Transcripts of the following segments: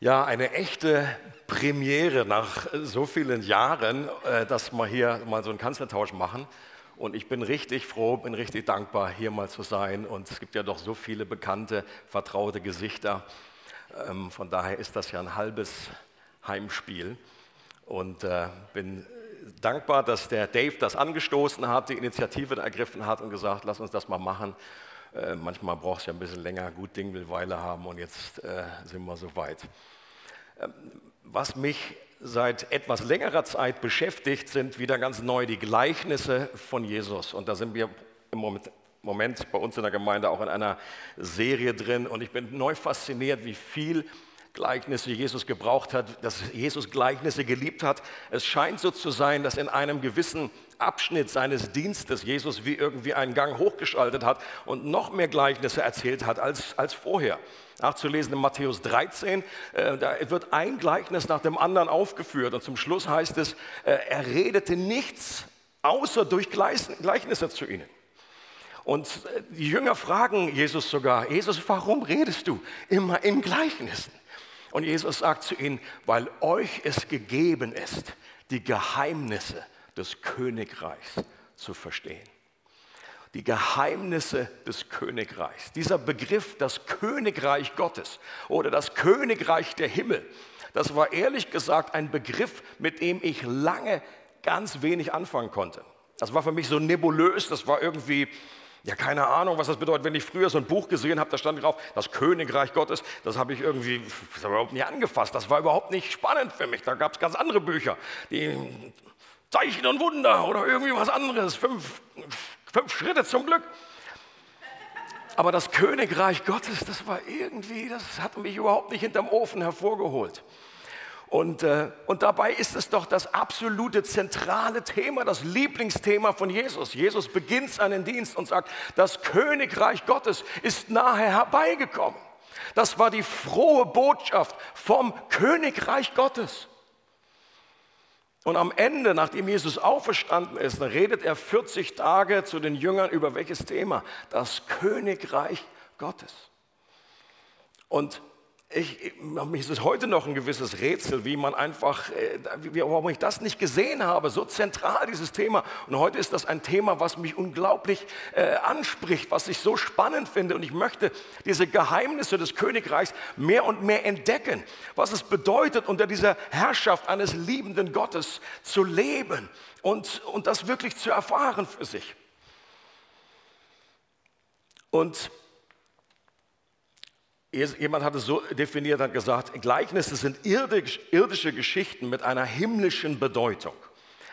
Ja, eine echte Premiere nach so vielen Jahren, äh, dass wir hier mal so einen Kanzlertausch machen. Und ich bin richtig froh, bin richtig dankbar, hier mal zu sein. Und es gibt ja doch so viele bekannte, vertraute Gesichter. Ähm, von daher ist das ja ein halbes Heimspiel. Und äh, bin dankbar, dass der Dave das angestoßen hat, die Initiative ergriffen hat und gesagt, lass uns das mal machen. Äh, manchmal braucht es ja ein bisschen länger, gut Ding will Weile haben und jetzt äh, sind wir soweit. Ähm, was mich seit etwas längerer Zeit beschäftigt, sind wieder ganz neu die Gleichnisse von Jesus. Und da sind wir im Moment, Moment bei uns in der Gemeinde auch in einer Serie drin. Und ich bin neu fasziniert, wie viel Gleichnisse Jesus gebraucht hat, dass Jesus Gleichnisse geliebt hat. Es scheint so zu sein, dass in einem gewissen Abschnitt seines Dienstes Jesus wie irgendwie einen Gang hochgeschaltet hat und noch mehr Gleichnisse erzählt hat als, als vorher. Nachzulesen in Matthäus 13, äh, da wird ein Gleichnis nach dem anderen aufgeführt und zum Schluss heißt es, äh, er redete nichts außer durch Gleichnisse zu ihnen. Und äh, die Jünger fragen Jesus sogar, Jesus, warum redest du immer in Gleichnissen? Und Jesus sagt zu ihnen, weil euch es gegeben ist, die Geheimnisse des Königreichs zu verstehen. Die Geheimnisse des Königreichs. Dieser Begriff, das Königreich Gottes oder das Königreich der Himmel, das war ehrlich gesagt ein Begriff, mit dem ich lange ganz wenig anfangen konnte. Das war für mich so nebulös, das war irgendwie ja, keine Ahnung, was das bedeutet. Wenn ich früher so ein Buch gesehen habe, da stand drauf, das Königreich Gottes, das habe ich irgendwie das überhaupt nicht angefasst. Das war überhaupt nicht spannend für mich. Da gab es ganz andere Bücher, die Zeichen und Wunder oder irgendwie was anderes. Fünf, fünf Schritte zum Glück. Aber das Königreich Gottes, das war irgendwie, das hat mich überhaupt nicht hinterm Ofen hervorgeholt. Und, äh, und dabei ist es doch das absolute zentrale Thema, das Lieblingsthema von Jesus. Jesus beginnt seinen Dienst und sagt, das Königreich Gottes ist nahe herbeigekommen. Das war die frohe Botschaft vom Königreich Gottes. Und am Ende, nachdem Jesus auferstanden ist, redet er 40 Tage zu den Jüngern über welches Thema? Das Königreich Gottes. Und ich, ist es heute noch ein gewisses Rätsel, wie man einfach, äh, wie, warum ich das nicht gesehen habe, so zentral dieses Thema. Und heute ist das ein Thema, was mich unglaublich äh, anspricht, was ich so spannend finde. Und ich möchte diese Geheimnisse des Königreichs mehr und mehr entdecken, was es bedeutet, unter dieser Herrschaft eines liebenden Gottes zu leben und, und das wirklich zu erfahren für sich. Und Jemand hat es so definiert, hat gesagt, Gleichnisse sind irdische Geschichten mit einer himmlischen Bedeutung.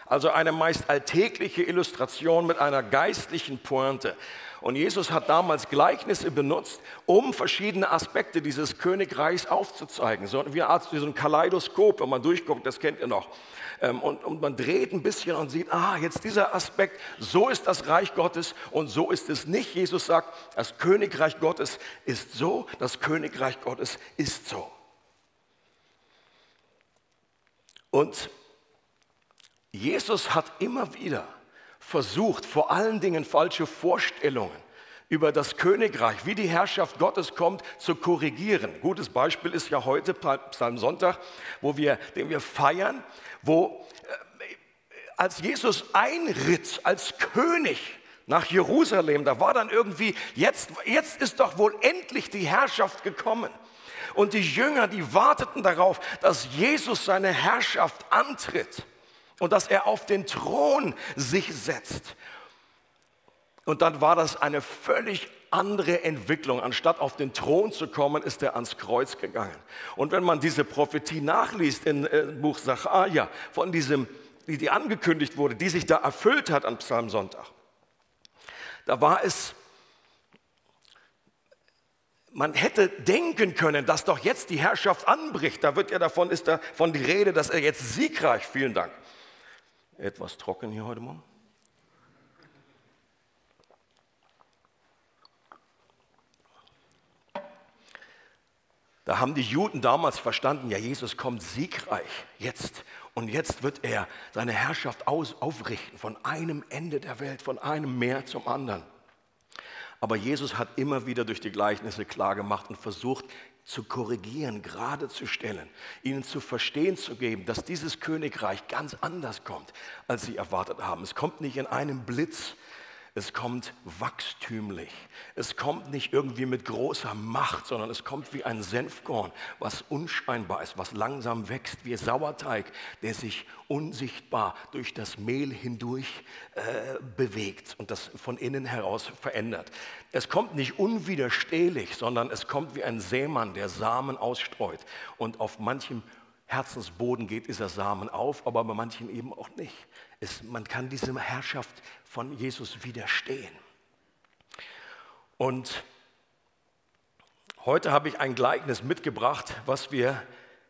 Also eine meist alltägliche Illustration mit einer geistlichen Pointe. Und Jesus hat damals Gleichnisse benutzt, um verschiedene Aspekte dieses Königreichs aufzuzeigen. So wie eine Art wie so ein Kaleidoskop, wenn man durchguckt, das kennt ihr noch. Ähm, und, und man dreht ein bisschen und sieht, ah, jetzt dieser Aspekt, so ist das Reich Gottes und so ist es nicht. Jesus sagt, das Königreich Gottes ist so, das Königreich Gottes ist so. Und Jesus hat immer wieder versucht, vor allen Dingen falsche Vorstellungen über das Königreich, wie die Herrschaft Gottes kommt, zu korrigieren. Gutes Beispiel ist ja heute Psalmsonntag, wo wir, den wir feiern, wo äh, als Jesus einritt als König nach Jerusalem, da war dann irgendwie, jetzt, jetzt ist doch wohl endlich die Herrschaft gekommen. Und die Jünger, die warteten darauf, dass Jesus seine Herrschaft antritt und dass er auf den Thron sich setzt. Und dann war das eine völlig andere Entwicklung. Anstatt auf den Thron zu kommen, ist er ans Kreuz gegangen. Und wenn man diese Prophetie nachliest im äh, Buch Sacharja, von diesem, die, die angekündigt wurde, die sich da erfüllt hat an Psalmsonntag, da war es, man hätte denken können, dass doch jetzt die Herrschaft anbricht. Da wird ja davon, ist davon die Rede, dass er jetzt siegreich, vielen Dank. Etwas trocken hier heute Morgen. Da haben die Juden damals verstanden, ja, Jesus kommt siegreich jetzt. Und jetzt wird er seine Herrschaft aus, aufrichten von einem Ende der Welt, von einem Meer zum anderen. Aber Jesus hat immer wieder durch die Gleichnisse klargemacht und versucht, zu korrigieren, gerade zu stellen, ihnen zu verstehen zu geben, dass dieses Königreich ganz anders kommt, als sie erwartet haben. Es kommt nicht in einem Blitz, es kommt wachstümlich. Es kommt nicht irgendwie mit großer Macht, sondern es kommt wie ein Senfkorn, was unscheinbar ist, was langsam wächst, wie Sauerteig, der sich unsichtbar durch das Mehl hindurch äh, bewegt und das von innen heraus verändert. Es kommt nicht unwiderstehlich, sondern es kommt wie ein Sämann, der Samen ausstreut und auf manchem Herzensboden geht dieser Samen auf, aber bei manchen eben auch nicht. Es, man kann dieser Herrschaft von Jesus widerstehen. Und heute habe ich ein Gleichnis mitgebracht, was wir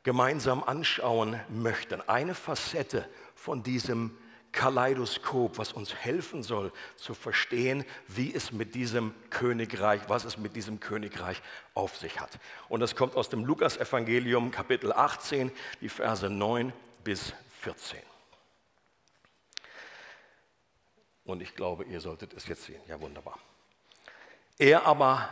gemeinsam anschauen möchten. Eine Facette von diesem Kaleidoskop, was uns helfen soll zu verstehen, wie es mit diesem Königreich, was es mit diesem Königreich auf sich hat. Und das kommt aus dem Lukas-Evangelium, Kapitel 18, die Verse 9 bis 14. Und ich glaube, ihr solltet es jetzt sehen. Ja, wunderbar. Er aber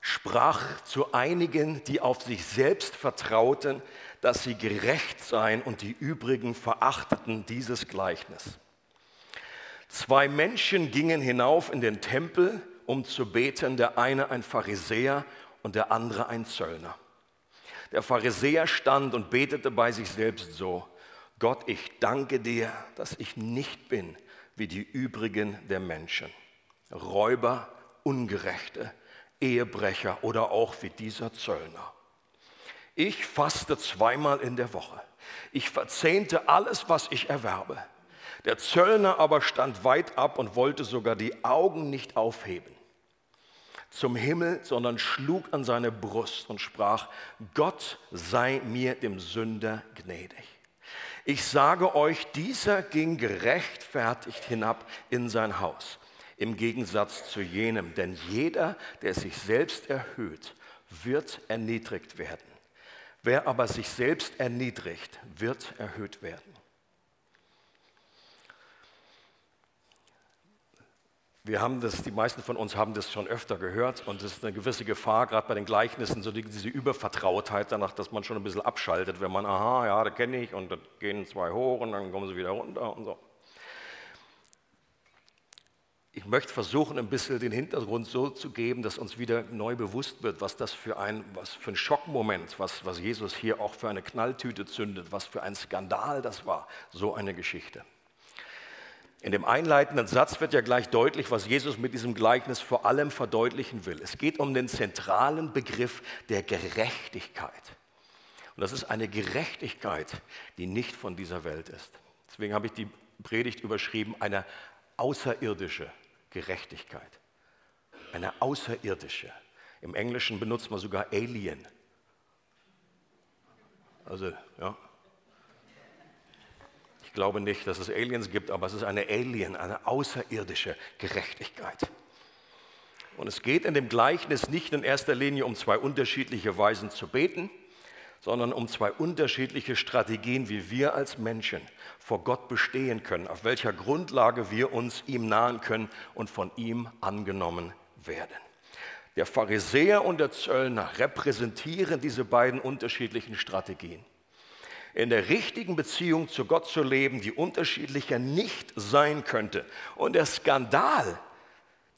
sprach zu einigen, die auf sich selbst vertrauten, dass sie gerecht seien und die übrigen verachteten dieses Gleichnis. Zwei Menschen gingen hinauf in den Tempel, um zu beten, der eine ein Pharisäer und der andere ein Zöllner. Der Pharisäer stand und betete bei sich selbst so, Gott, ich danke dir, dass ich nicht bin wie die übrigen der Menschen, Räuber, Ungerechte, Ehebrecher oder auch wie dieser Zöllner. Ich faste zweimal in der Woche. Ich verzehnte alles, was ich erwerbe. Der Zöllner aber stand weit ab und wollte sogar die Augen nicht aufheben zum Himmel, sondern schlug an seine Brust und sprach, Gott sei mir dem Sünder gnädig. Ich sage euch, dieser ging gerechtfertigt hinab in sein Haus, im Gegensatz zu jenem, denn jeder, der sich selbst erhöht, wird erniedrigt werden. Wer aber sich selbst erniedrigt, wird erhöht werden. Wir haben das, die meisten von uns haben das schon öfter gehört und es ist eine gewisse Gefahr, gerade bei den Gleichnissen, so diese Übervertrautheit danach, dass man schon ein bisschen abschaltet, wenn man, aha, ja, da kenne ich und da gehen zwei hoch und dann kommen sie wieder runter und so. Ich möchte versuchen, ein bisschen den Hintergrund so zu geben, dass uns wieder neu bewusst wird, was das für ein, was für ein Schockmoment, was, was Jesus hier auch für eine Knalltüte zündet, was für ein Skandal das war, so eine Geschichte. In dem einleitenden Satz wird ja gleich deutlich, was Jesus mit diesem Gleichnis vor allem verdeutlichen will. Es geht um den zentralen Begriff der Gerechtigkeit. Und das ist eine Gerechtigkeit, die nicht von dieser Welt ist. Deswegen habe ich die Predigt überschrieben, eine außerirdische Gerechtigkeit. Eine außerirdische. Im Englischen benutzt man sogar Alien. Also, ja, glaube nicht, dass es Aliens gibt, aber es ist eine Alien, eine außerirdische Gerechtigkeit. Und es geht in dem Gleichnis nicht in erster Linie um zwei unterschiedliche Weisen zu beten, sondern um zwei unterschiedliche Strategien, wie wir als Menschen vor Gott bestehen können, auf welcher Grundlage wir uns ihm nahen können und von ihm angenommen werden. Der Pharisäer und der Zöllner repräsentieren diese beiden unterschiedlichen Strategien in der richtigen Beziehung zu Gott zu leben, die unterschiedlicher nicht sein könnte. Und der Skandal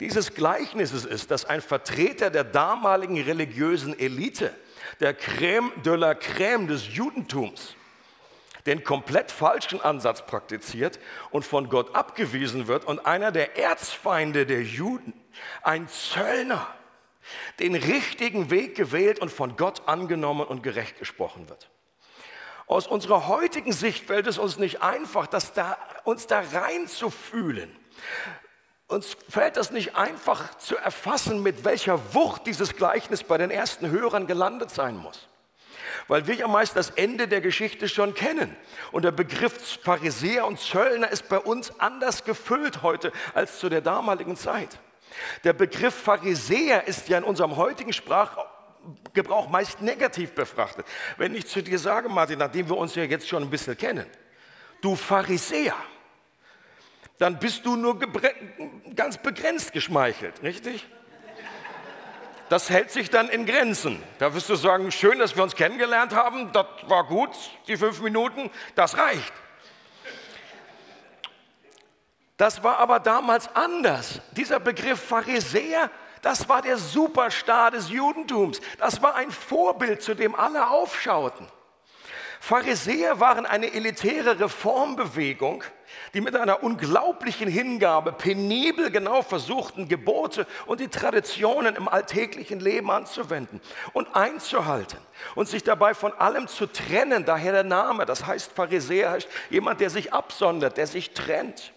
dieses Gleichnisses ist, dass ein Vertreter der damaligen religiösen Elite, der Crème de la Crème des Judentums, den komplett falschen Ansatz praktiziert und von Gott abgewiesen wird und einer der Erzfeinde der Juden, ein Zöllner, den richtigen Weg gewählt und von Gott angenommen und gerecht gesprochen wird. Aus unserer heutigen Sicht fällt es uns nicht einfach, das da, uns da reinzufühlen. Uns fällt es nicht einfach zu erfassen, mit welcher Wucht dieses Gleichnis bei den ersten Hörern gelandet sein muss. Weil wir ja meist das Ende der Geschichte schon kennen. Und der Begriff Pharisäer und Zöllner ist bei uns anders gefüllt heute als zu der damaligen Zeit. Der Begriff Pharisäer ist ja in unserem heutigen Sprachraum Gebrauch meist negativ befrachtet. Wenn ich zu dir sage, Martin, nachdem wir uns ja jetzt schon ein bisschen kennen, du Pharisäer, dann bist du nur ganz begrenzt geschmeichelt, richtig? das hält sich dann in Grenzen. Da wirst du sagen, schön, dass wir uns kennengelernt haben, das war gut, die fünf Minuten, das reicht. Das war aber damals anders. Dieser Begriff Pharisäer, das war der Superstar des Judentums. Das war ein Vorbild, zu dem alle aufschauten. Pharisäer waren eine elitäre Reformbewegung, die mit einer unglaublichen Hingabe penibel genau versuchten, Gebote und die Traditionen im alltäglichen Leben anzuwenden und einzuhalten und sich dabei von allem zu trennen. Daher der Name, das heißt Pharisäer heißt jemand, der sich absondert, der sich trennt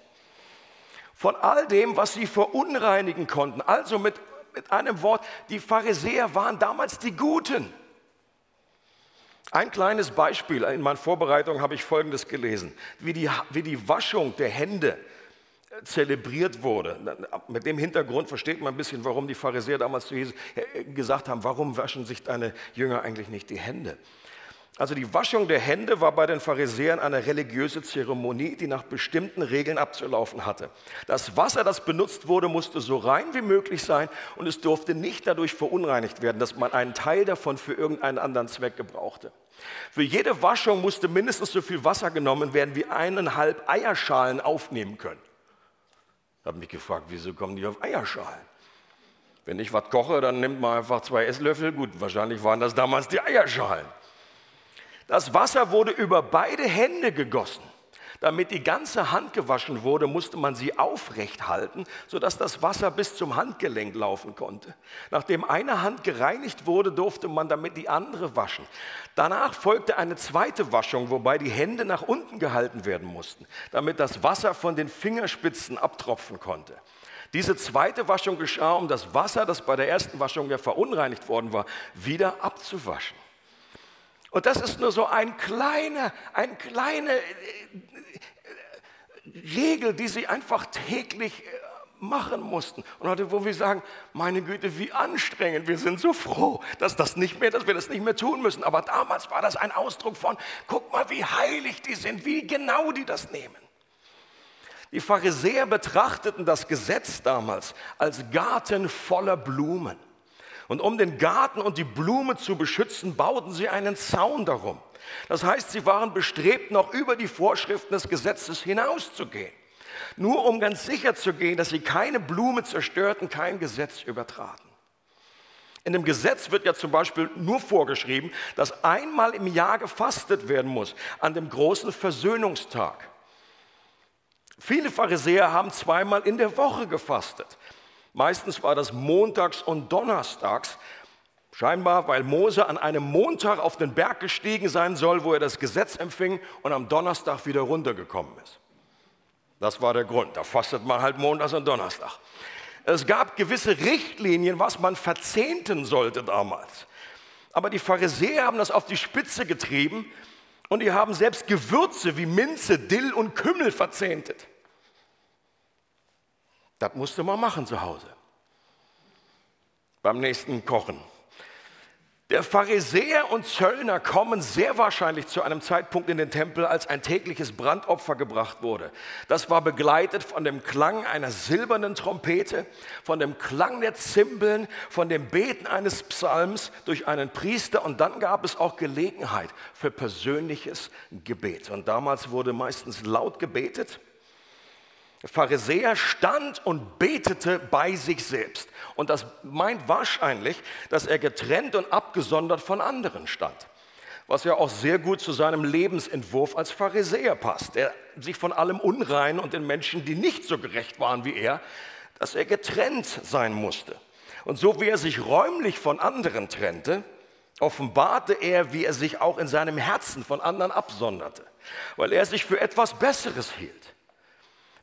von all dem, was sie verunreinigen konnten. Also mit, mit einem Wort, die Pharisäer waren damals die Guten. Ein kleines Beispiel, in meiner Vorbereitung habe ich Folgendes gelesen, wie die, wie die Waschung der Hände äh, zelebriert wurde. Mit dem Hintergrund versteht man ein bisschen, warum die Pharisäer damals zu Jesus äh, gesagt haben, warum waschen sich deine Jünger eigentlich nicht die Hände? Also die Waschung der Hände war bei den Pharisäern eine religiöse Zeremonie, die nach bestimmten Regeln abzulaufen hatte. Das Wasser, das benutzt wurde, musste so rein wie möglich sein und es durfte nicht dadurch verunreinigt werden, dass man einen Teil davon für irgendeinen anderen Zweck gebrauchte. Für jede Waschung musste mindestens so viel Wasser genommen werden, wie eineinhalb Eierschalen aufnehmen können. Ich habe mich gefragt, wieso kommen die auf Eierschalen? Wenn ich was koche, dann nimmt man einfach zwei Esslöffel. Gut, wahrscheinlich waren das damals die Eierschalen. Das Wasser wurde über beide Hände gegossen. Damit die ganze Hand gewaschen wurde, musste man sie aufrecht halten, sodass das Wasser bis zum Handgelenk laufen konnte. Nachdem eine Hand gereinigt wurde, durfte man damit die andere waschen. Danach folgte eine zweite Waschung, wobei die Hände nach unten gehalten werden mussten, damit das Wasser von den Fingerspitzen abtropfen konnte. Diese zweite Waschung geschah, um das Wasser, das bei der ersten Waschung ja verunreinigt worden war, wieder abzuwaschen. Und das ist nur so ein kleiner, ein kleine äh, Regel, die sie einfach täglich äh, machen mussten. Und heute, wo wir sagen, meine Güte, wie anstrengend, wir sind so froh, dass, das nicht mehr, dass wir das nicht mehr tun müssen. Aber damals war das ein Ausdruck von, guck mal, wie heilig die sind, wie genau die das nehmen. Die Pharisäer betrachteten das Gesetz damals als Garten voller Blumen. Und um den Garten und die Blume zu beschützen, bauten sie einen Zaun darum. Das heißt, sie waren bestrebt, noch über die Vorschriften des Gesetzes hinauszugehen. Nur um ganz sicher zu gehen, dass sie keine Blume zerstörten, kein Gesetz übertraten. In dem Gesetz wird ja zum Beispiel nur vorgeschrieben, dass einmal im Jahr gefastet werden muss, an dem großen Versöhnungstag. Viele Pharisäer haben zweimal in der Woche gefastet. Meistens war das montags und donnerstags. Scheinbar, weil Mose an einem Montag auf den Berg gestiegen sein soll, wo er das Gesetz empfing und am Donnerstag wieder runtergekommen ist. Das war der Grund. Da fastet man halt montags und Donnerstag. Es gab gewisse Richtlinien, was man verzehnten sollte damals. Aber die Pharisäer haben das auf die Spitze getrieben und die haben selbst Gewürze wie Minze, Dill und Kümmel verzehntet. Das musste man machen zu Hause. Beim nächsten Kochen. Der Pharisäer und Zöllner kommen sehr wahrscheinlich zu einem Zeitpunkt in den Tempel, als ein tägliches Brandopfer gebracht wurde. Das war begleitet von dem Klang einer silbernen Trompete, von dem Klang der Zimbeln, von dem Beten eines Psalms durch einen Priester und dann gab es auch Gelegenheit für persönliches Gebet. Und damals wurde meistens laut gebetet Pharisäer stand und betete bei sich selbst. Und das meint wahrscheinlich, dass er getrennt und abgesondert von anderen stand. Was ja auch sehr gut zu seinem Lebensentwurf als Pharisäer passt. Er sich von allem Unrein und den Menschen, die nicht so gerecht waren wie er, dass er getrennt sein musste. Und so wie er sich räumlich von anderen trennte, offenbarte er, wie er sich auch in seinem Herzen von anderen absonderte, weil er sich für etwas Besseres hielt.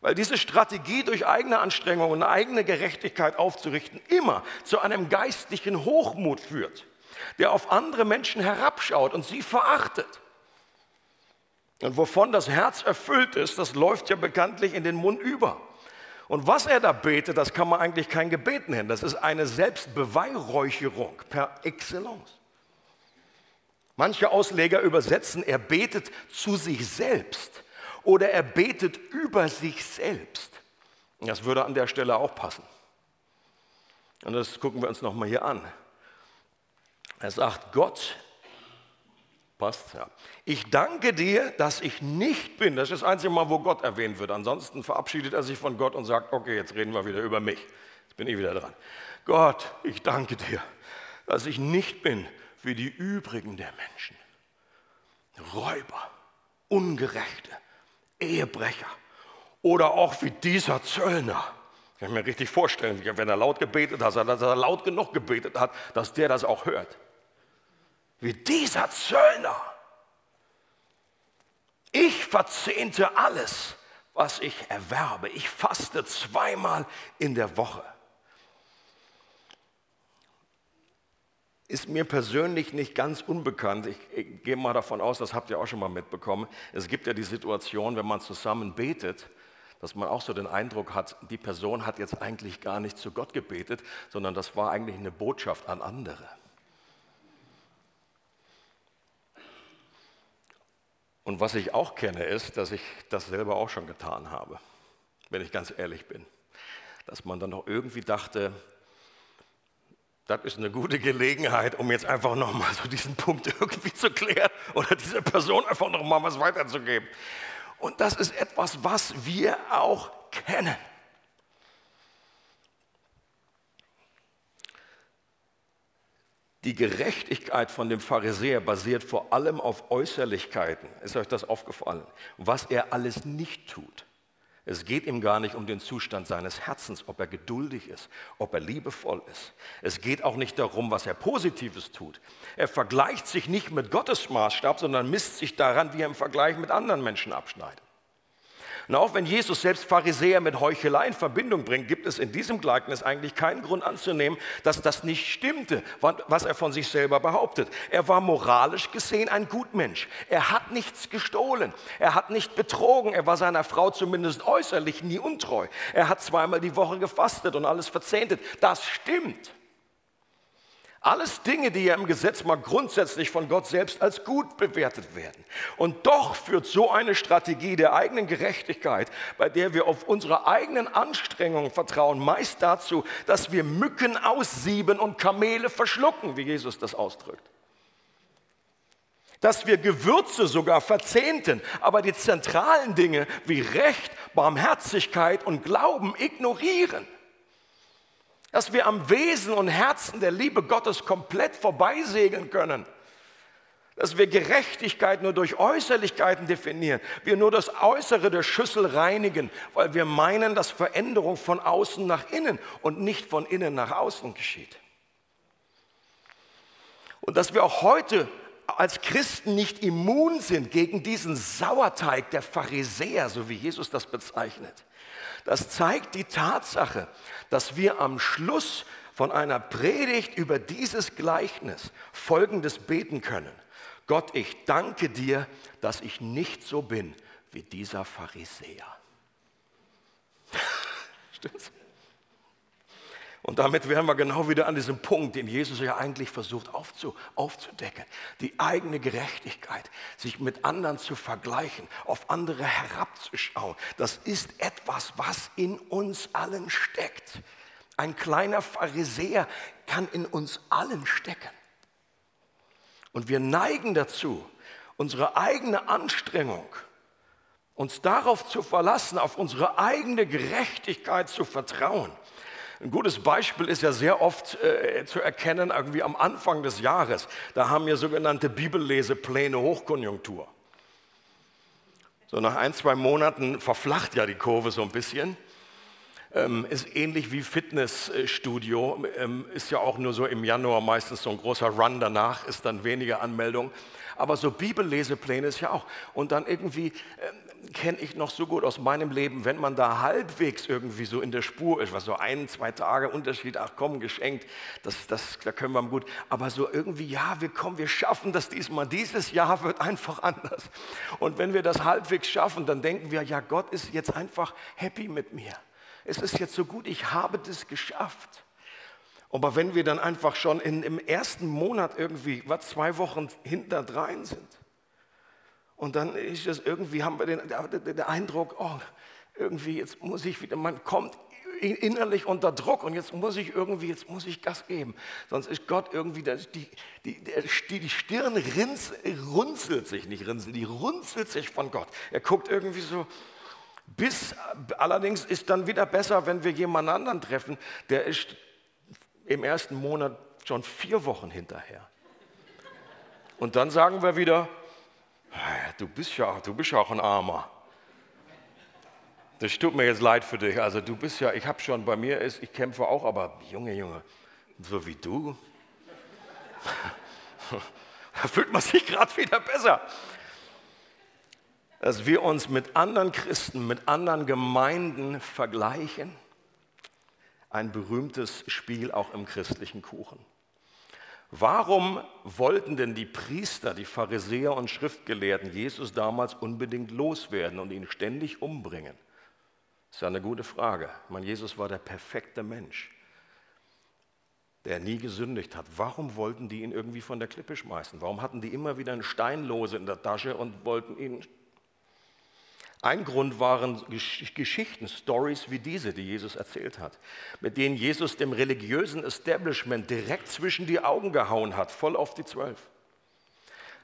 Weil diese Strategie durch eigene Anstrengung und eigene Gerechtigkeit aufzurichten immer zu einem geistlichen Hochmut führt, der auf andere Menschen herabschaut und sie verachtet. Und wovon das Herz erfüllt ist, das läuft ja bekanntlich in den Mund über. Und was er da betet, das kann man eigentlich kein Gebet nennen. Das ist eine Selbstbeweihräucherung per Excellence. Manche Ausleger übersetzen, er betet zu sich selbst oder er betet über sich selbst. Das würde an der Stelle auch passen. Und das gucken wir uns nochmal hier an. Er sagt, Gott, passt, ja. Ich danke dir, dass ich nicht bin. Das ist das einzige Mal, wo Gott erwähnt wird. Ansonsten verabschiedet er sich von Gott und sagt, okay, jetzt reden wir wieder über mich. Jetzt bin ich wieder dran. Gott, ich danke dir, dass ich nicht bin wie die übrigen der Menschen. Räuber, Ungerechte, Ehebrecher oder auch wie dieser Zöllner. Ich kann mir richtig vorstellen, wenn er laut gebetet hat, dass er laut genug gebetet hat, dass der das auch hört. Wie dieser Zöllner. Ich verzehnte alles, was ich erwerbe. Ich faste zweimal in der Woche. Ist mir persönlich nicht ganz unbekannt. Ich, ich, gehe mal davon aus, das habt ihr auch schon mal mitbekommen. Es gibt ja die Situation, wenn man zusammen betet, dass man auch so den Eindruck hat, die Person hat jetzt eigentlich gar nicht zu Gott gebetet, sondern das war eigentlich eine Botschaft an andere. Und was ich auch kenne, ist, dass ich das selber auch schon getan habe, wenn ich ganz ehrlich bin. Dass man dann auch irgendwie dachte, das ist eine gute Gelegenheit, um jetzt einfach nochmal so diesen Punkt irgendwie zu klären oder dieser Person einfach nochmal was weiterzugeben. Und das ist etwas, was wir auch kennen. Die Gerechtigkeit von dem Pharisäer basiert vor allem auf Äußerlichkeiten. Ist euch das aufgefallen? Was er alles nicht tut. Es geht ihm gar nicht um den Zustand seines Herzens, ob er geduldig ist, ob er liebevoll ist. Es geht auch nicht darum, was er Positives tut. Er vergleicht sich nicht mit Gottes Maßstab, sondern misst sich daran, wie er im Vergleich mit anderen Menschen abschneidet. Und auch wenn Jesus selbst Pharisäer mit Heuchelei in Verbindung bringt, gibt es in diesem Gleichnis eigentlich keinen Grund anzunehmen, dass das nicht stimmte, was er von sich selber behauptet. Er war moralisch gesehen ein Gutmensch. Er hat nichts gestohlen. Er hat nicht betrogen. Er war seiner Frau zumindest äußerlich nie untreu. Er hat zweimal die Woche gefastet und alles verzehntet. Das stimmt. Alles Dinge, die ja im Gesetz mal grundsätzlich von Gott selbst als gut bewertet werden. Und doch führt so eine Strategie der eigenen Gerechtigkeit, bei der wir auf unsere eigenen Anstrengungen vertrauen, meist dazu, dass wir Mücken aussieben und Kamele verschlucken, wie Jesus das ausdrückt. Dass wir Gewürze sogar verzehnten, aber die zentralen Dinge wie Recht, Barmherzigkeit und Glauben ignorieren. Dass wir am Wesen und Herzen der Liebe Gottes komplett vorbeisegeln können. Dass wir Gerechtigkeit nur durch Äußerlichkeiten definieren. Wir nur das Äußere der Schüssel reinigen, weil wir meinen, dass Veränderung von außen nach innen und nicht von innen nach außen geschieht. Und dass wir auch heute als Christen nicht immun sind gegen diesen Sauerteig der Pharisäer, so wie Jesus das bezeichnet. Das zeigt die Tatsache, dass wir am Schluss von einer Predigt über dieses Gleichnis Folgendes beten können. Gott, ich danke dir, dass ich nicht so bin wie dieser Pharisäer. Stimmt's? Und damit wären wir genau wieder an diesem Punkt, den Jesus ja eigentlich versucht aufzu, aufzudecken. Die eigene Gerechtigkeit, sich mit anderen zu vergleichen, auf andere herabzuschauen, das ist etwas, was in uns allen steckt. Ein kleiner Pharisäer kann in uns allen stecken. Und wir neigen dazu, unsere eigene Anstrengung, uns darauf zu verlassen, auf unsere eigene Gerechtigkeit zu vertrauen. Ein gutes Beispiel ist ja sehr oft äh, zu erkennen, irgendwie am Anfang des Jahres. Da haben wir sogenannte Bibellesepläne Hochkonjunktur. So nach ein, zwei Monaten verflacht ja die Kurve so ein bisschen. Ähm, ist ähnlich wie Fitnessstudio, ähm, ist ja auch nur so im Januar meistens so ein großer Run danach, ist dann weniger Anmeldung. Aber so Bibellesepläne ist ja auch. Und dann irgendwie äh, kenne ich noch so gut aus meinem Leben, wenn man da halbwegs irgendwie so in der Spur ist, was so ein, zwei Tage Unterschied, ach komm, geschenkt, das, das, da können wir gut. Aber so irgendwie, ja, wir kommen, wir schaffen das diesmal. Dieses Jahr wird einfach anders. Und wenn wir das halbwegs schaffen, dann denken wir, ja, Gott ist jetzt einfach happy mit mir. Es ist jetzt so gut, ich habe das geschafft. Aber wenn wir dann einfach schon in, im ersten Monat irgendwie, was zwei Wochen hinterdrein sind, und dann ist es irgendwie, haben wir den, den Eindruck, oh, irgendwie jetzt muss ich wieder, man kommt innerlich unter Druck und jetzt muss ich irgendwie, jetzt muss ich Gas geben. Sonst ist Gott irgendwie, die, die, die, die Stirn rins, runzelt sich, nicht rinselt, die runzelt sich von Gott. Er guckt irgendwie so, bis, allerdings ist dann wieder besser, wenn wir jemanden anderen treffen, der ist im ersten Monat schon vier Wochen hinterher. Und dann sagen wir wieder, du bist ja, du bist auch ein Armer. Das tut mir jetzt leid für dich. Also du bist ja, ich habe schon, bei mir ist, ich kämpfe auch, aber Junge, Junge, so wie du, da fühlt man sich gerade wieder besser. Dass wir uns mit anderen Christen, mit anderen Gemeinden vergleichen. Ein berühmtes Spiel auch im christlichen Kuchen. Warum wollten denn die Priester, die Pharisäer und Schriftgelehrten Jesus damals unbedingt loswerden und ihn ständig umbringen? Das ist ja eine gute Frage. Ich meine, Jesus war der perfekte Mensch, der nie gesündigt hat. Warum wollten die ihn irgendwie von der Klippe schmeißen? Warum hatten die immer wieder einen Steinlose in der Tasche und wollten ihn ein Grund waren Geschichten, Stories wie diese, die Jesus erzählt hat, mit denen Jesus dem religiösen Establishment direkt zwischen die Augen gehauen hat, voll auf die Zwölf.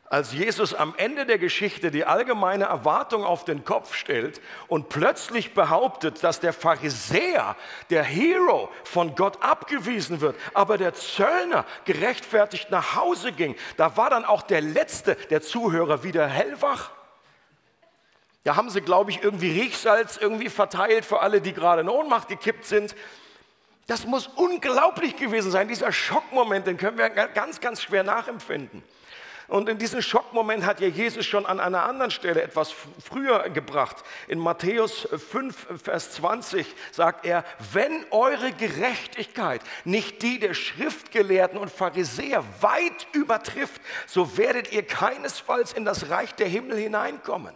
Als Jesus am Ende der Geschichte die allgemeine Erwartung auf den Kopf stellt und plötzlich behauptet, dass der Pharisäer, der Hero von Gott abgewiesen wird, aber der Zöllner gerechtfertigt nach Hause ging, da war dann auch der letzte der Zuhörer wieder hellwach. Da haben sie, glaube ich, irgendwie Riechsalz irgendwie verteilt für alle, die gerade in Ohnmacht gekippt sind. Das muss unglaublich gewesen sein. Dieser Schockmoment, den können wir ganz, ganz schwer nachempfinden. Und in diesem Schockmoment hat ja Jesus schon an einer anderen Stelle etwas früher gebracht. In Matthäus 5, Vers 20 sagt er, wenn eure Gerechtigkeit nicht die der Schriftgelehrten und Pharisäer weit übertrifft, so werdet ihr keinesfalls in das Reich der Himmel hineinkommen.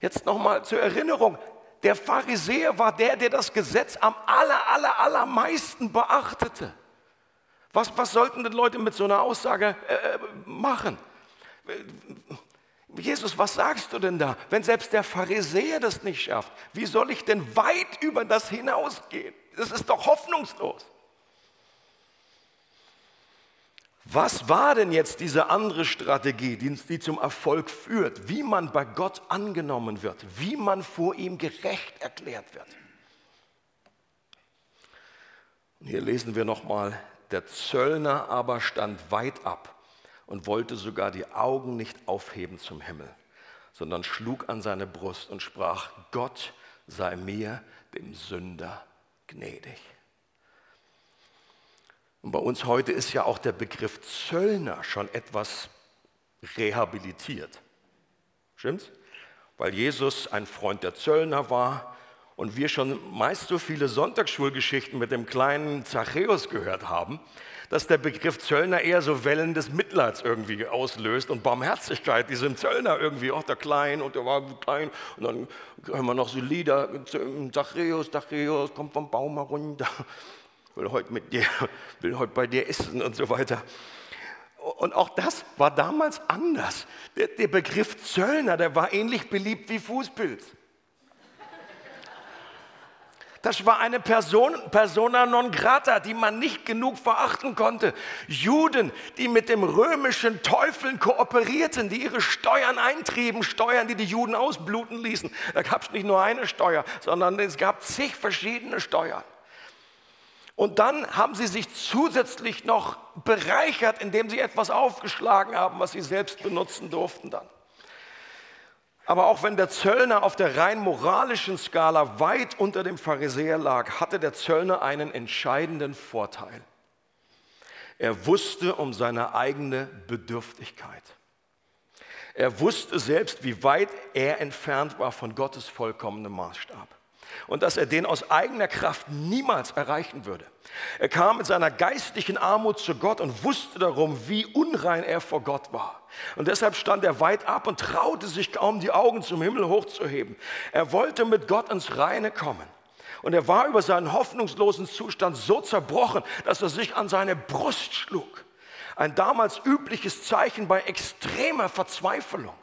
Jetzt nochmal zur Erinnerung. Der Pharisäer war der, der das Gesetz am aller, aller, allermeisten beachtete. Was, was sollten denn Leute mit so einer Aussage äh, machen? Jesus, was sagst du denn da? Wenn selbst der Pharisäer das nicht schafft, wie soll ich denn weit über das hinausgehen? Das ist doch hoffnungslos. Was war denn jetzt diese andere Strategie, die, die zum Erfolg führt? Wie man bei Gott angenommen wird, wie man vor ihm gerecht erklärt wird. Und hier lesen wir nochmal, der Zöllner aber stand weit ab und wollte sogar die Augen nicht aufheben zum Himmel, sondern schlug an seine Brust und sprach, Gott sei mir, dem Sünder, gnädig. Und bei uns heute ist ja auch der Begriff Zöllner schon etwas rehabilitiert. Stimmt's? Weil Jesus ein Freund der Zöllner war und wir schon meist so viele Sonntagsschulgeschichten mit dem kleinen Zachäus gehört haben, dass der Begriff Zöllner eher so Wellen des Mitleids irgendwie auslöst und Barmherzigkeit diesem Zöllner irgendwie, auch der Klein und der war klein und dann hören wir noch so Lieder, Zachäus, Zachäus, kommt vom Baum herunter will heute mit dir, will heute bei dir essen und so weiter. Und auch das war damals anders. Der, der Begriff Zöllner, der war ähnlich beliebt wie Fußpilz. Das war eine Person, persona non grata, die man nicht genug verachten konnte. Juden, die mit dem römischen Teufeln kooperierten, die ihre Steuern eintrieben, Steuern, die die Juden ausbluten ließen. Da gab es nicht nur eine Steuer, sondern es gab zig verschiedene Steuern. Und dann haben sie sich zusätzlich noch bereichert, indem sie etwas aufgeschlagen haben, was sie selbst benutzen durften dann. Aber auch wenn der Zöllner auf der rein moralischen Skala weit unter dem Pharisäer lag, hatte der Zöllner einen entscheidenden Vorteil. Er wusste um seine eigene Bedürftigkeit. Er wusste selbst, wie weit er entfernt war von Gottes vollkommenem Maßstab und dass er den aus eigener Kraft niemals erreichen würde. Er kam mit seiner geistlichen Armut zu Gott und wusste darum, wie unrein er vor Gott war. Und deshalb stand er weit ab und traute sich kaum, die Augen zum Himmel hochzuheben. Er wollte mit Gott ins Reine kommen. Und er war über seinen hoffnungslosen Zustand so zerbrochen, dass er sich an seine Brust schlug. Ein damals übliches Zeichen bei extremer Verzweiflung.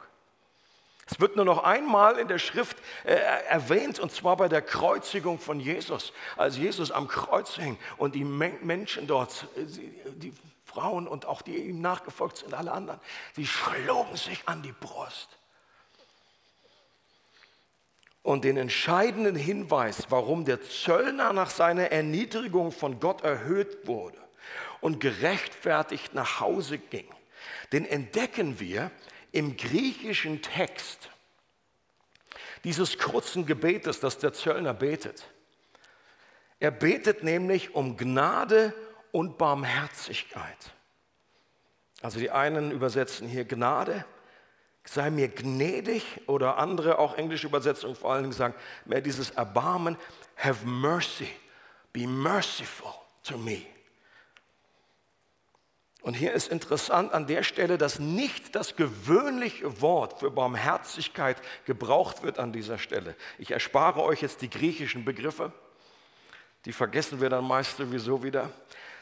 Es wird nur noch einmal in der Schrift äh, erwähnt, und zwar bei der Kreuzigung von Jesus, als Jesus am Kreuz hing und die Men Menschen dort, äh, die Frauen und auch die ihm nachgefolgt sind, alle anderen, die schlugen sich an die Brust. Und den entscheidenden Hinweis, warum der Zöllner nach seiner Erniedrigung von Gott erhöht wurde und gerechtfertigt nach Hause ging, den entdecken wir im griechischen Text dieses kurzen Gebetes, das der Zöllner betet. Er betet nämlich um Gnade und Barmherzigkeit. Also die einen übersetzen hier Gnade, sei mir gnädig oder andere, auch englische Übersetzungen vor allen Dingen sagen, mehr dieses Erbarmen, have mercy, be merciful to me. Und hier ist interessant an der Stelle, dass nicht das gewöhnliche Wort für Barmherzigkeit gebraucht wird an dieser Stelle. Ich erspare euch jetzt die griechischen Begriffe, die vergessen wir dann meist sowieso wieder,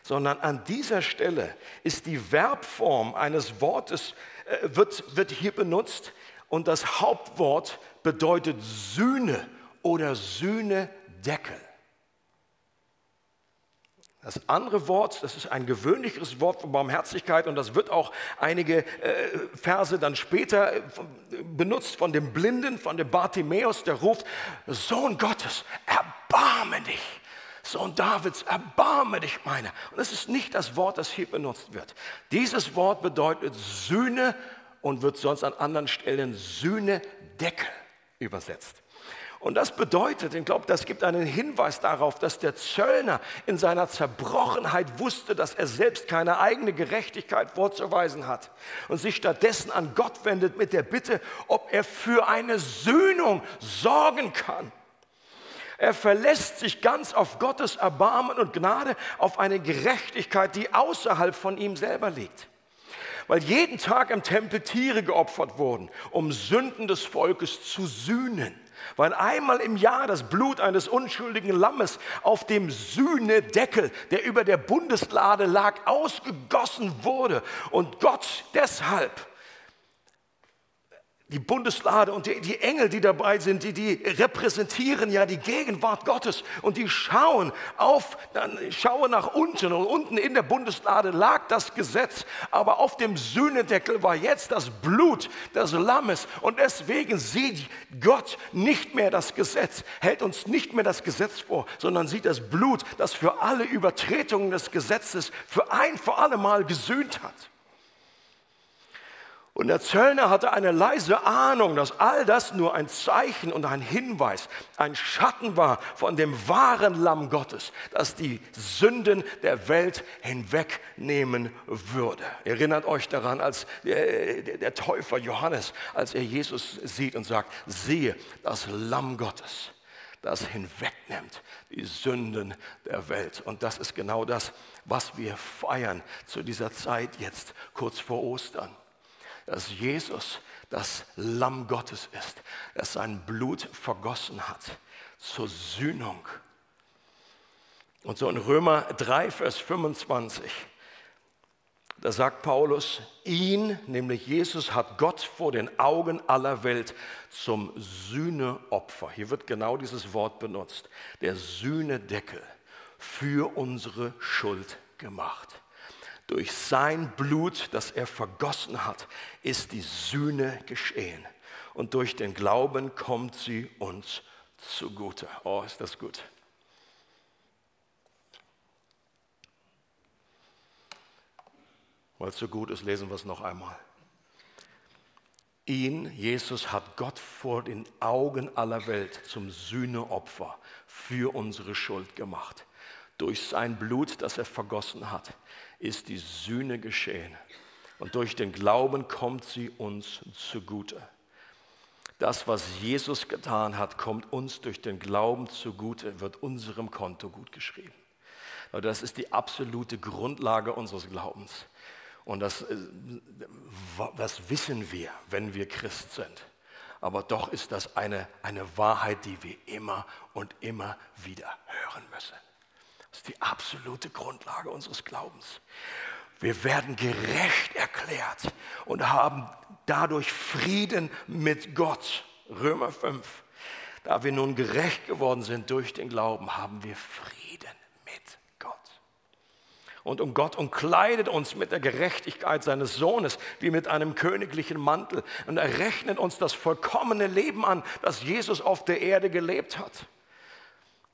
sondern an dieser Stelle ist die Verbform eines Wortes, äh, wird, wird hier benutzt und das Hauptwort bedeutet Sühne oder Sühnedeckel. Das andere Wort, das ist ein gewöhnlicheres Wort von Barmherzigkeit und das wird auch einige äh, Verse dann später äh, benutzt von dem Blinden, von dem Bartimäus, der ruft, Sohn Gottes, erbarme dich. Sohn Davids, erbarme dich meiner. Und das ist nicht das Wort, das hier benutzt wird. Dieses Wort bedeutet Sühne und wird sonst an anderen Stellen Sühnedeckel übersetzt. Und das bedeutet, ich glaube, das gibt einen Hinweis darauf, dass der Zöllner in seiner Zerbrochenheit wusste, dass er selbst keine eigene Gerechtigkeit vorzuweisen hat und sich stattdessen an Gott wendet mit der Bitte, ob er für eine Söhnung sorgen kann. Er verlässt sich ganz auf Gottes Erbarmen und Gnade, auf eine Gerechtigkeit, die außerhalb von ihm selber liegt weil jeden Tag im Tempel Tiere geopfert wurden, um Sünden des Volkes zu sühnen weil einmal im Jahr das Blut eines unschuldigen Lammes auf dem Sühnedeckel, der über der Bundeslade lag, ausgegossen wurde. Und Gott deshalb die Bundeslade und die, die, Engel, die dabei sind, die, die repräsentieren ja die Gegenwart Gottes. Und die schauen auf, dann schauen nach unten. Und unten in der Bundeslade lag das Gesetz, aber auf dem Sühnedeckel war jetzt das Blut des Lammes. Und deswegen sieht Gott nicht mehr das Gesetz, hält uns nicht mehr das Gesetz vor, sondern sieht das Blut, das für alle Übertretungen des Gesetzes für ein für alle Mal gesühnt hat. Und der Zöllner hatte eine leise Ahnung, dass all das nur ein Zeichen und ein Hinweis, ein Schatten war von dem wahren Lamm Gottes, das die Sünden der Welt hinwegnehmen würde. Erinnert euch daran, als der, der Täufer Johannes, als er Jesus sieht und sagt, siehe das Lamm Gottes, das hinwegnimmt die Sünden der Welt. Und das ist genau das, was wir feiern zu dieser Zeit jetzt, kurz vor Ostern dass Jesus das Lamm Gottes ist, das sein Blut vergossen hat zur Sühnung. Und so in Römer 3, Vers 25, da sagt Paulus, ihn, nämlich Jesus, hat Gott vor den Augen aller Welt zum Sühneopfer, hier wird genau dieses Wort benutzt, der Sühnedeckel für unsere Schuld gemacht. Durch sein Blut, das er vergossen hat, ist die Sühne geschehen. Und durch den Glauben kommt sie uns zugute. Oh, ist das gut. Weil es so gut ist, lesen wir es noch einmal. Ihn, Jesus, hat Gott vor den Augen aller Welt zum Sühneopfer für unsere Schuld gemacht. Durch sein Blut, das er vergossen hat, ist die Sühne geschehen. Und durch den Glauben kommt sie uns zugute. Das, was Jesus getan hat, kommt uns durch den Glauben zugute, wird unserem Konto gut geschrieben. Das ist die absolute Grundlage unseres Glaubens. Und das, äh, das wissen wir, wenn wir Christ sind. Aber doch ist das eine, eine Wahrheit, die wir immer und immer wieder hören müssen. Das ist die absolute Grundlage unseres Glaubens. Wir werden gerecht erklärt und haben dadurch Frieden mit Gott. Römer 5. Da wir nun gerecht geworden sind durch den Glauben, haben wir Frieden mit Gott. Und um Gott umkleidet uns mit der Gerechtigkeit seines Sohnes wie mit einem königlichen Mantel. Und er rechnet uns das vollkommene Leben an, das Jesus auf der Erde gelebt hat.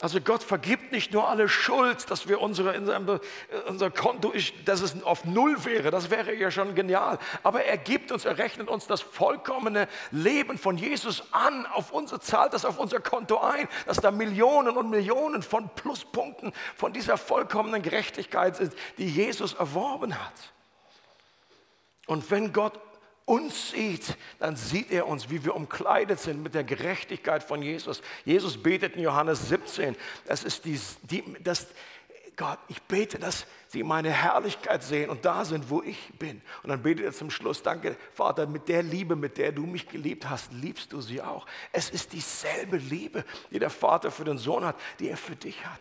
Also Gott vergibt nicht nur alle Schuld, dass wir unsere, unser Konto, dass es auf Null wäre, das wäre ja schon genial. Aber er gibt uns, er rechnet uns das vollkommene Leben von Jesus an, auf unser, zahlt das auf unser Konto ein, dass da Millionen und Millionen von Pluspunkten von dieser vollkommenen Gerechtigkeit sind, die Jesus erworben hat. Und wenn Gott uns sieht, dann sieht er uns, wie wir umkleidet sind mit der Gerechtigkeit von Jesus. Jesus betet in Johannes 17, das ist die, die das, Gott, ich bete, dass sie meine Herrlichkeit sehen und da sind, wo ich bin. Und dann betet er zum Schluss, danke Vater, mit der Liebe, mit der du mich geliebt hast, liebst du sie auch. Es ist dieselbe Liebe, die der Vater für den Sohn hat, die er für dich hat.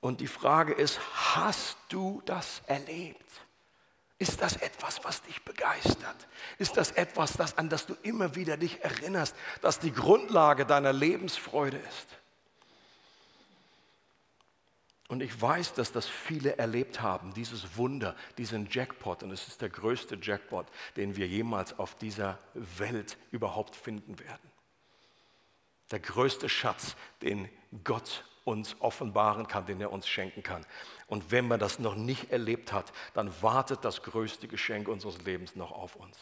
Und die Frage ist, hast du das erlebt? Ist das etwas, was dich begeistert? Ist das etwas, das, an das du immer wieder dich erinnerst, das die Grundlage deiner Lebensfreude ist? Und ich weiß, dass das viele erlebt haben, dieses Wunder, diesen Jackpot. Und es ist der größte Jackpot, den wir jemals auf dieser Welt überhaupt finden werden. Der größte Schatz, den Gott uns offenbaren kann, den er uns schenken kann. Und wenn man das noch nicht erlebt hat, dann wartet das größte Geschenk unseres Lebens noch auf uns.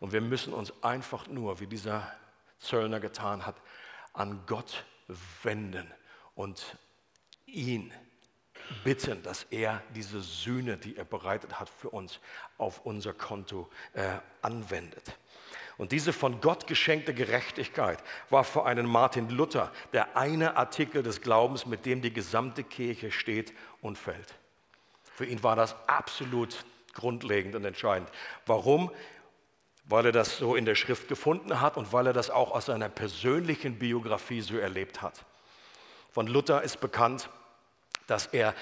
Und wir müssen uns einfach nur, wie dieser Zöllner getan hat, an Gott wenden und ihn bitten, dass er diese Sühne, die er bereitet hat für uns, auf unser Konto äh, anwendet. Und diese von Gott geschenkte Gerechtigkeit war für einen Martin Luther der eine Artikel des Glaubens, mit dem die gesamte Kirche steht und fällt. Für ihn war das absolut grundlegend und entscheidend. Warum? Weil er das so in der Schrift gefunden hat und weil er das auch aus seiner persönlichen Biografie so erlebt hat. Von Luther ist bekannt, dass er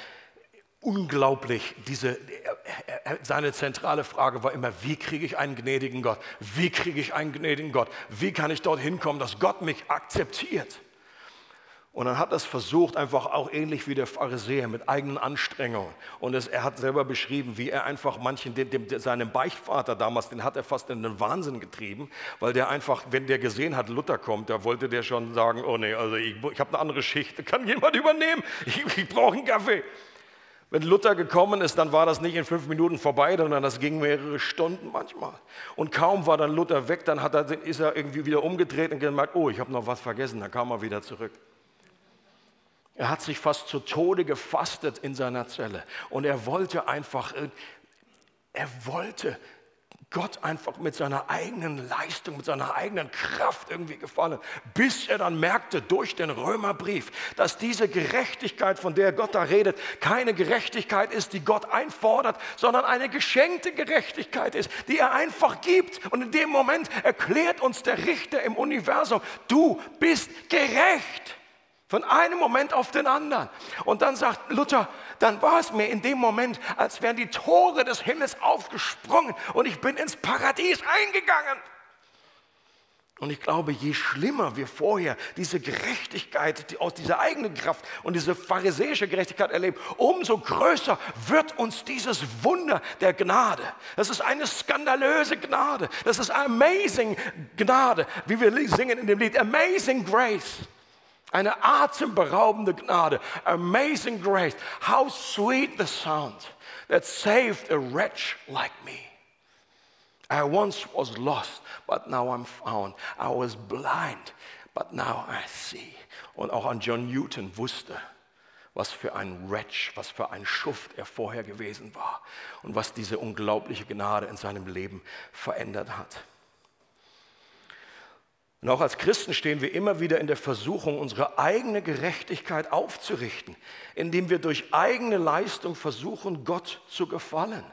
unglaublich, diese, seine zentrale Frage war immer, wie kriege ich einen gnädigen Gott? Wie kriege ich einen gnädigen Gott? Wie kann ich dorthin kommen, dass Gott mich akzeptiert? Und dann hat er es versucht, einfach auch ähnlich wie der Pharisäer mit eigenen Anstrengungen. Und es, er hat selber beschrieben, wie er einfach manchen, dem, dem, seinem Beichtvater damals, den hat er fast in den Wahnsinn getrieben, weil der einfach, wenn der gesehen hat, Luther kommt, da wollte der schon sagen, oh nee, also ich, ich habe eine andere Schicht, kann jemand übernehmen, ich, ich brauche einen Kaffee. Wenn Luther gekommen ist, dann war das nicht in fünf Minuten vorbei, sondern das ging mehrere Stunden manchmal. Und kaum war dann Luther weg, dann er, ist er irgendwie wieder umgedreht und gemerkt, oh, ich habe noch was vergessen, dann kam er wieder zurück. Er hat sich fast zu Tode gefastet in seiner Zelle und er wollte einfach, äh, er wollte Gott einfach mit seiner eigenen Leistung, mit seiner eigenen Kraft irgendwie gefallen, bis er dann merkte durch den Römerbrief, dass diese Gerechtigkeit, von der Gott da redet, keine Gerechtigkeit ist, die Gott einfordert, sondern eine geschenkte Gerechtigkeit ist, die er einfach gibt. Und in dem Moment erklärt uns der Richter im Universum, du bist gerecht. Von einem Moment auf den anderen. Und dann sagt Luther, dann war es mir in dem Moment, als wären die Tore des Himmels aufgesprungen und ich bin ins Paradies eingegangen. Und ich glaube, je schlimmer wir vorher diese Gerechtigkeit die aus dieser eigenen Kraft und diese pharisäische Gerechtigkeit erleben, umso größer wird uns dieses Wunder der Gnade. Das ist eine skandalöse Gnade. Das ist amazing Gnade, wie wir singen in dem Lied, Amazing Grace. Eine atemberaubende Gnade. Amazing grace. How sweet the sound that saved a wretch like me. I once was lost, but now I'm found. I was blind, but now I see. Und auch an John Newton wusste, was für ein Wretch, was für ein Schuft er vorher gewesen war und was diese unglaubliche Gnade in seinem Leben verändert hat. Und auch als Christen stehen wir immer wieder in der Versuchung, unsere eigene Gerechtigkeit aufzurichten, indem wir durch eigene Leistung versuchen, Gott zu gefallen.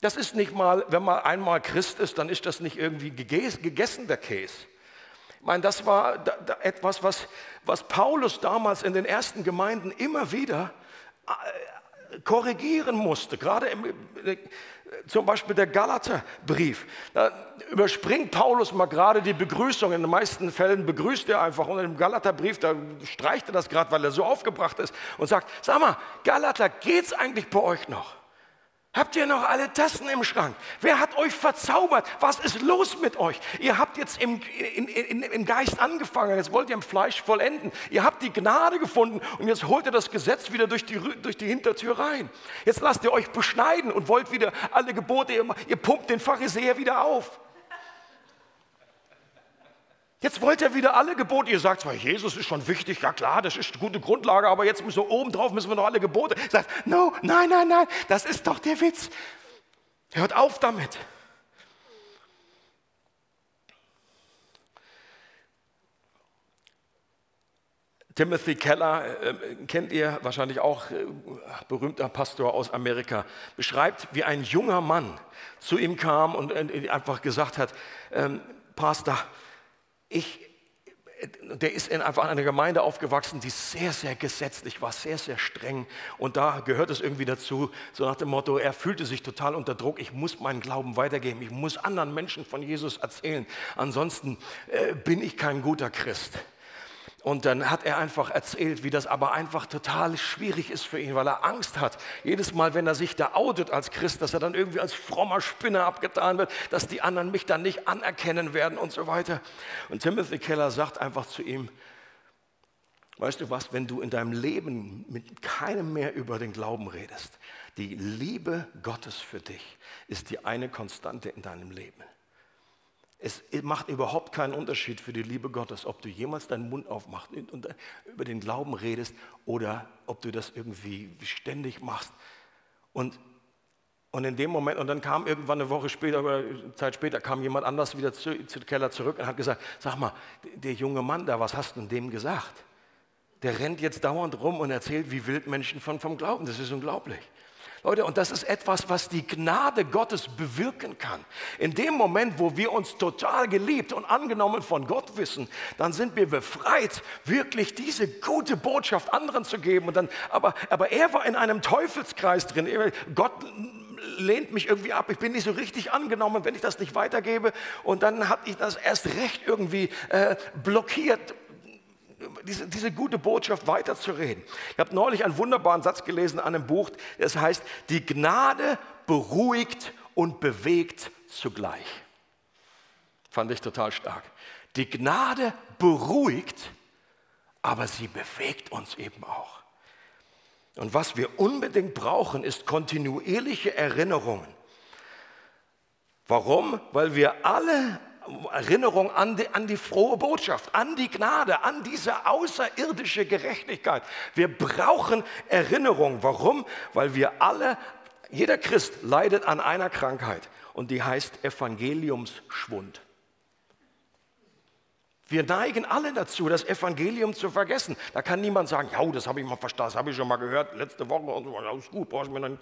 Das ist nicht mal, wenn man einmal Christ ist, dann ist das nicht irgendwie gegessen, der Käse. Ich meine, das war etwas, was, was Paulus damals in den ersten Gemeinden immer wieder äh, korrigieren musste. Gerade im, zum Beispiel der Galaterbrief. Da überspringt Paulus mal gerade die Begrüßung. In den meisten Fällen begrüßt er einfach. Und im Galaterbrief, da streicht er das gerade, weil er so aufgebracht ist und sagt, sag mal, Galater, geht's eigentlich bei euch noch? Habt ihr noch alle Tassen im Schrank? Wer hat euch verzaubert? Was ist los mit euch? Ihr habt jetzt im, in, in, im Geist angefangen, jetzt wollt ihr im Fleisch vollenden. Ihr habt die Gnade gefunden und jetzt holt ihr das Gesetz wieder durch die, durch die Hintertür rein. Jetzt lasst ihr euch beschneiden und wollt wieder alle Gebote, ihr, ihr pumpt den Pharisäer wieder auf. Jetzt wollt ihr wieder alle Gebote. Ihr sagt zwar, Jesus ist schon wichtig, ja klar, das ist eine gute Grundlage, aber jetzt müssen wir oben drauf, müssen wir noch alle Gebote. Sagt, no, nein, nein, nein, das ist doch der Witz. Hört auf damit. Timothy Keller, äh, kennt ihr wahrscheinlich auch, äh, berühmter Pastor aus Amerika, beschreibt, wie ein junger Mann zu ihm kam und äh, einfach gesagt hat, ähm, Pastor, ich, der ist in einfach einer Gemeinde aufgewachsen, die sehr, sehr gesetzlich war, sehr, sehr streng. Und da gehört es irgendwie dazu, so nach dem Motto, er fühlte sich total unter Druck, ich muss meinen Glauben weitergeben, ich muss anderen Menschen von Jesus erzählen, ansonsten äh, bin ich kein guter Christ. Und dann hat er einfach erzählt, wie das aber einfach total schwierig ist für ihn, weil er Angst hat. Jedes Mal, wenn er sich da outet als Christ, dass er dann irgendwie als frommer Spinner abgetan wird, dass die anderen mich dann nicht anerkennen werden und so weiter. Und Timothy Keller sagt einfach zu ihm, weißt du was, wenn du in deinem Leben mit keinem mehr über den Glauben redest, die Liebe Gottes für dich ist die eine Konstante in deinem Leben. Es macht überhaupt keinen Unterschied für die Liebe Gottes, ob du jemals deinen Mund aufmachst und über den Glauben redest oder ob du das irgendwie ständig machst. Und, und in dem Moment, und dann kam irgendwann eine Woche später oder eine Zeit später, kam jemand anders wieder zu, zu Keller zurück und hat gesagt, sag mal, der junge Mann da, was hast du dem gesagt? Der rennt jetzt dauernd rum und erzählt, wie wild Menschen von, vom Glauben. Das ist unglaublich. Leute, und das ist etwas, was die Gnade Gottes bewirken kann. In dem Moment, wo wir uns total geliebt und angenommen von Gott wissen, dann sind wir befreit, wirklich diese gute Botschaft anderen zu geben. Und dann, aber, aber er war in einem Teufelskreis drin. Gott lehnt mich irgendwie ab, ich bin nicht so richtig angenommen, wenn ich das nicht weitergebe. Und dann hat ich das erst recht irgendwie äh, blockiert diese, diese gute Botschaft weiterzureden. Ich habe neulich einen wunderbaren Satz gelesen an einem Buch, das heißt, die Gnade beruhigt und bewegt zugleich. Fand ich total stark. Die Gnade beruhigt, aber sie bewegt uns eben auch. Und was wir unbedingt brauchen, ist kontinuierliche Erinnerungen. Warum? Weil wir alle Erinnerung an die, an die frohe Botschaft, an die Gnade, an diese außerirdische Gerechtigkeit. Wir brauchen Erinnerung. Warum? Weil wir alle, jeder Christ leidet an einer Krankheit und die heißt Evangeliumsschwund. Wir neigen alle dazu, das Evangelium zu vergessen. Da kann niemand sagen, ja, das habe ich mal verstanden, das habe ich schon mal gehört letzte Woche und alles gut, brauche ich mir dann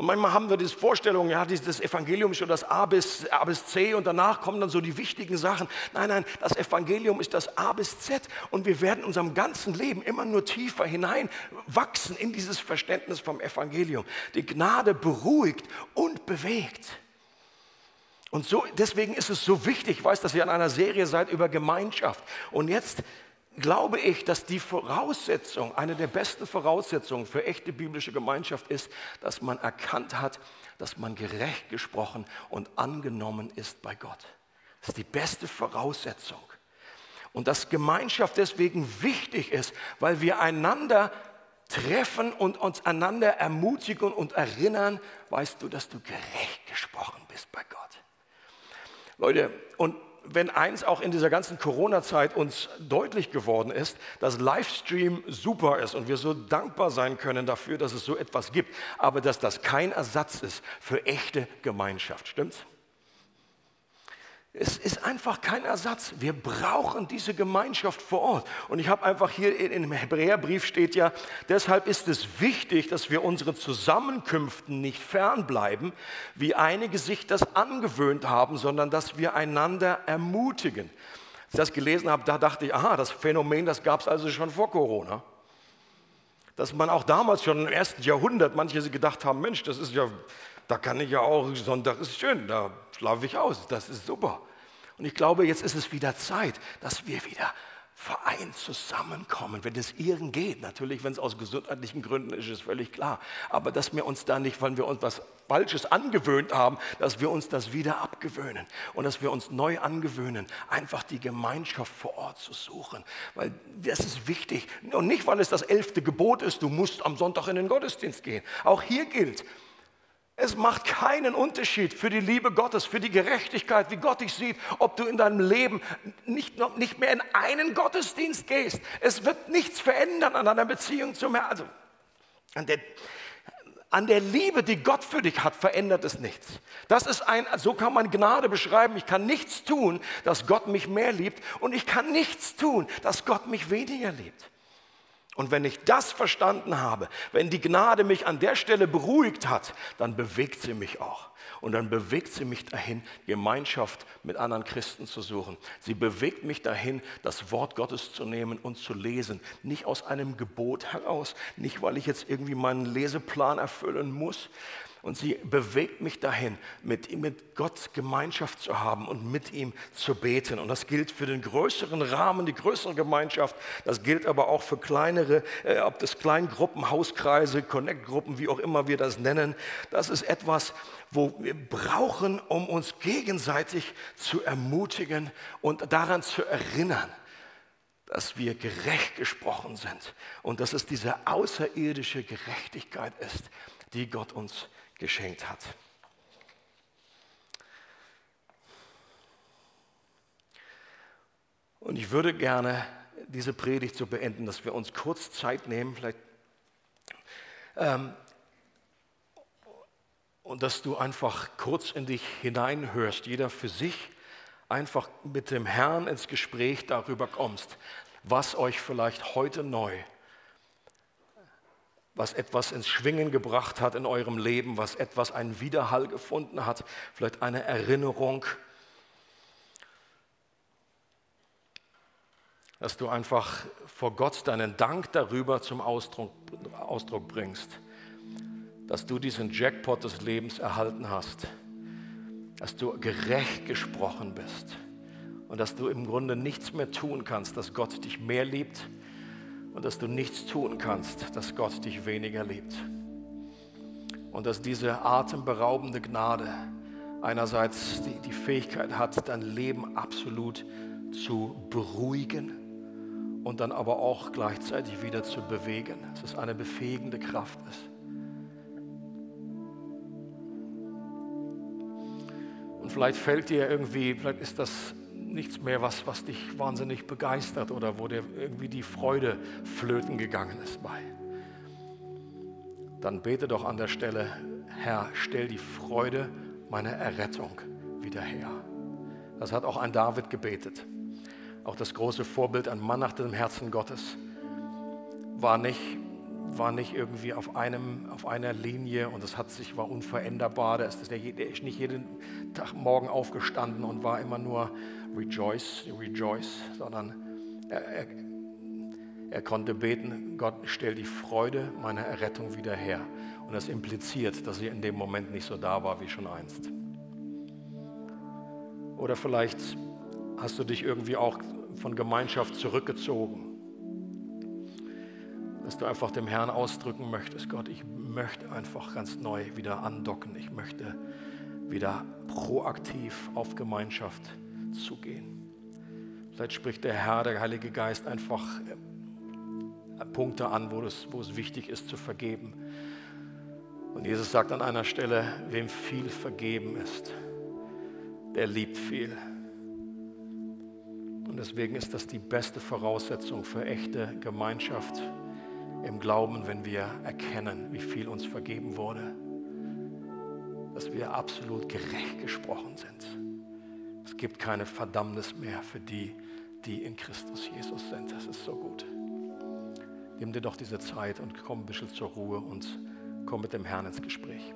und manchmal haben wir diese Vorstellung, ja, das Evangelium ist schon das A bis, A bis C und danach kommen dann so die wichtigen Sachen. Nein, nein, das Evangelium ist das A bis Z und wir werden unserem ganzen Leben immer nur tiefer hineinwachsen in dieses Verständnis vom Evangelium. Die Gnade beruhigt und bewegt. Und so, deswegen ist es so wichtig, ich weiß, dass ihr an einer Serie seid über Gemeinschaft. Und jetzt glaube ich, dass die Voraussetzung, eine der besten Voraussetzungen für echte biblische Gemeinschaft ist, dass man erkannt hat, dass man gerecht gesprochen und angenommen ist bei Gott. Das ist die beste Voraussetzung. Und dass Gemeinschaft deswegen wichtig ist, weil wir einander treffen und uns einander ermutigen und erinnern, weißt du, dass du gerecht gesprochen bist bei Gott. Leute, und wenn eins auch in dieser ganzen Corona-Zeit uns deutlich geworden ist, dass Livestream super ist und wir so dankbar sein können dafür, dass es so etwas gibt, aber dass das kein Ersatz ist für echte Gemeinschaft. Stimmt's? Es ist einfach kein Ersatz. Wir brauchen diese Gemeinschaft vor Ort. Und ich habe einfach hier im Hebräerbrief steht ja, deshalb ist es wichtig, dass wir unseren Zusammenkünften nicht fernbleiben, wie einige sich das angewöhnt haben, sondern dass wir einander ermutigen. Als ich das gelesen habe, da dachte ich, aha, das Phänomen, das gab es also schon vor Corona. Dass man auch damals schon im ersten Jahrhundert manche gedacht haben, Mensch, das ist ja, da kann ich ja auch, Sonntag ist schön, da schlafe ich aus, das ist super. Und ich glaube, jetzt ist es wieder Zeit, dass wir wieder vereint zusammenkommen, wenn es irgend geht. Natürlich, wenn es aus gesundheitlichen Gründen ist, ist völlig klar. Aber dass wir uns da nicht, weil wir uns was Falsches angewöhnt haben, dass wir uns das wieder abgewöhnen und dass wir uns neu angewöhnen, einfach die Gemeinschaft vor Ort zu suchen. Weil das ist wichtig. Und nicht, weil es das elfte Gebot ist, du musst am Sonntag in den Gottesdienst gehen. Auch hier gilt, es macht keinen Unterschied für die Liebe Gottes, für die Gerechtigkeit, wie Gott dich sieht, ob du in deinem Leben nicht, noch, nicht mehr in einen Gottesdienst gehst. Es wird nichts verändern an deiner Beziehung zum Herrn. Also an der, an der Liebe, die Gott für dich hat, verändert es nichts. Das ist ein, so kann man Gnade beschreiben. Ich kann nichts tun, dass Gott mich mehr liebt und ich kann nichts tun, dass Gott mich weniger liebt. Und wenn ich das verstanden habe, wenn die Gnade mich an der Stelle beruhigt hat, dann bewegt sie mich auch. Und dann bewegt sie mich dahin, Gemeinschaft mit anderen Christen zu suchen. Sie bewegt mich dahin, das Wort Gottes zu nehmen und zu lesen. Nicht aus einem Gebot heraus, nicht weil ich jetzt irgendwie meinen Leseplan erfüllen muss, und sie bewegt mich dahin, mit, mit Gott Gemeinschaft zu haben und mit ihm zu beten. Und das gilt für den größeren Rahmen, die größere Gemeinschaft. Das gilt aber auch für kleinere, äh, ob das Kleingruppen, Hauskreise, Connect-Gruppen, wie auch immer wir das nennen. Das ist etwas, wo wir brauchen, um uns gegenseitig zu ermutigen und daran zu erinnern dass wir gerecht gesprochen sind und dass es diese außerirdische Gerechtigkeit ist, die Gott uns geschenkt hat. Und ich würde gerne diese Predigt so beenden, dass wir uns kurz Zeit nehmen, vielleicht, ähm, und dass du einfach kurz in dich hineinhörst, jeder für sich, einfach mit dem Herrn ins Gespräch darüber kommst, was euch vielleicht heute neu was etwas ins Schwingen gebracht hat in eurem Leben, was etwas einen Widerhall gefunden hat, vielleicht eine Erinnerung, dass du einfach vor Gott deinen Dank darüber zum Ausdruck, Ausdruck bringst, dass du diesen Jackpot des Lebens erhalten hast, dass du gerecht gesprochen bist und dass du im Grunde nichts mehr tun kannst, dass Gott dich mehr liebt und dass du nichts tun kannst, dass Gott dich weniger liebt. Und dass diese atemberaubende Gnade einerseits die, die Fähigkeit hat, dein Leben absolut zu beruhigen und dann aber auch gleichzeitig wieder zu bewegen. Dass es eine befähigende Kraft ist. Und vielleicht fällt dir irgendwie, vielleicht ist das nichts mehr, was, was dich wahnsinnig begeistert oder wo dir irgendwie die Freude flöten gegangen ist bei. Dann bete doch an der Stelle, Herr, stell die Freude meiner Errettung wieder her. Das hat auch ein David gebetet. Auch das große Vorbild, ein Mann nach dem Herzen Gottes, war nicht war nicht irgendwie auf, einem, auf einer Linie und es hat sich, war unveränderbar. Der ist, der, ist nicht jeden Tag morgen aufgestanden und war immer nur rejoice, rejoice, sondern er, er, er konnte beten, Gott, stell die Freude meiner Errettung wieder her. Und das impliziert, dass sie in dem Moment nicht so da war wie schon einst. Oder vielleicht hast du dich irgendwie auch von Gemeinschaft zurückgezogen dass du einfach dem Herrn ausdrücken möchtest, Gott, ich möchte einfach ganz neu wieder andocken. Ich möchte wieder proaktiv auf Gemeinschaft zugehen. Vielleicht spricht der Herr, der Heilige Geist einfach äh, Punkte an, wo es, wo es wichtig ist zu vergeben. Und Jesus sagt an einer Stelle, wem viel vergeben ist, der liebt viel. Und deswegen ist das die beste Voraussetzung für echte Gemeinschaft im Glauben, wenn wir erkennen, wie viel uns vergeben wurde, dass wir absolut gerecht gesprochen sind. Es gibt keine Verdammnis mehr für die, die in Christus Jesus sind. Das ist so gut. Nimm dir doch diese Zeit und komm ein bisschen zur Ruhe und komm mit dem Herrn ins Gespräch.